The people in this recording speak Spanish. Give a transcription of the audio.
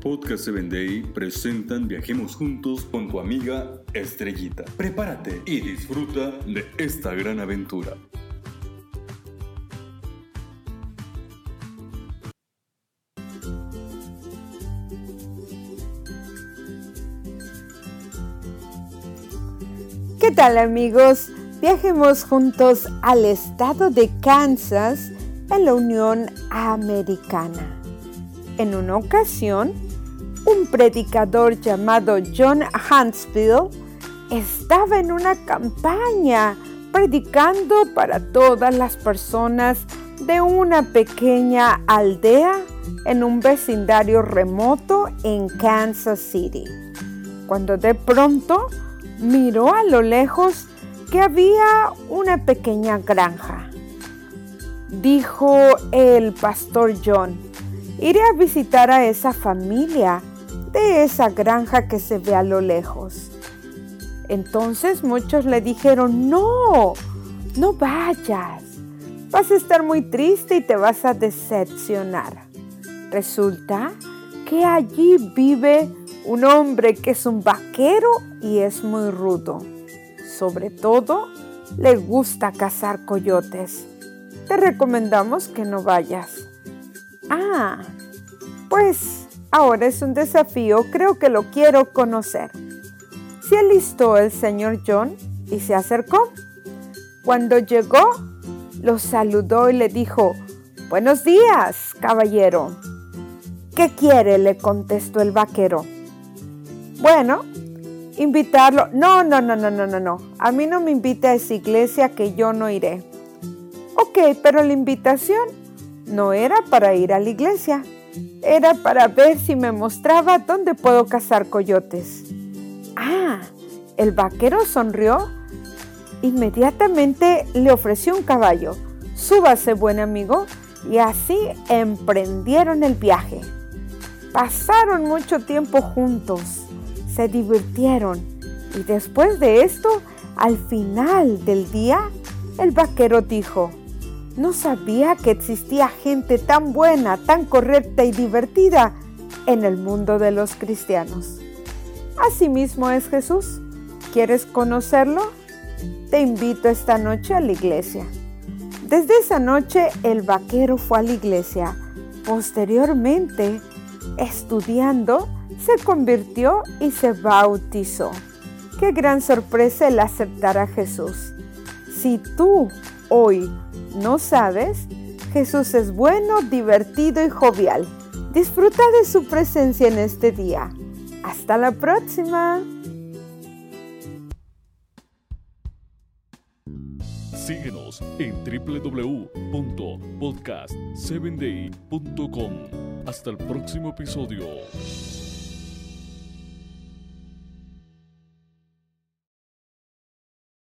Podcast 7 Day presentan Viajemos Juntos con tu amiga Estrellita. Prepárate y disfruta de esta gran aventura. ¿Qué tal amigos? Viajemos juntos al estado de Kansas en la Unión Americana. En una ocasión, un predicador llamado John Huntsville estaba en una campaña predicando para todas las personas de una pequeña aldea en un vecindario remoto en Kansas City. Cuando de pronto miró a lo lejos que había una pequeña granja. Dijo el pastor John, iré a visitar a esa familia de esa granja que se ve a lo lejos. Entonces muchos le dijeron, no, no vayas, vas a estar muy triste y te vas a decepcionar. Resulta que allí vive un hombre que es un vaquero y es muy rudo sobre todo, le gusta cazar coyotes. Te recomendamos que no vayas. Ah, pues ahora es un desafío, creo que lo quiero conocer. Se alistó el señor John y se acercó. Cuando llegó, lo saludó y le dijo, Buenos días, caballero. ¿Qué quiere? le contestó el vaquero. Bueno, invitarlo. No, no, no, no, no, no, no. A mí no me invita a esa iglesia que yo no iré. Ok, pero la invitación no era para ir a la iglesia. Era para ver si me mostraba dónde puedo cazar coyotes. Ah, el vaquero sonrió. Inmediatamente le ofreció un caballo. Súbase, buen amigo. Y así emprendieron el viaje. Pasaron mucho tiempo juntos se divirtieron y después de esto, al final del día, el vaquero dijo, no sabía que existía gente tan buena, tan correcta y divertida en el mundo de los cristianos. Asimismo es Jesús. ¿Quieres conocerlo? Te invito esta noche a la iglesia. Desde esa noche el vaquero fue a la iglesia. Posteriormente, estudiando, se convirtió y se bautizó. Qué gran sorpresa el aceptar a Jesús. Si tú hoy no sabes, Jesús es bueno, divertido y jovial. Disfruta de su presencia en este día. Hasta la próxima. Síguenos en www.podcast7day.com. Hasta el próximo episodio.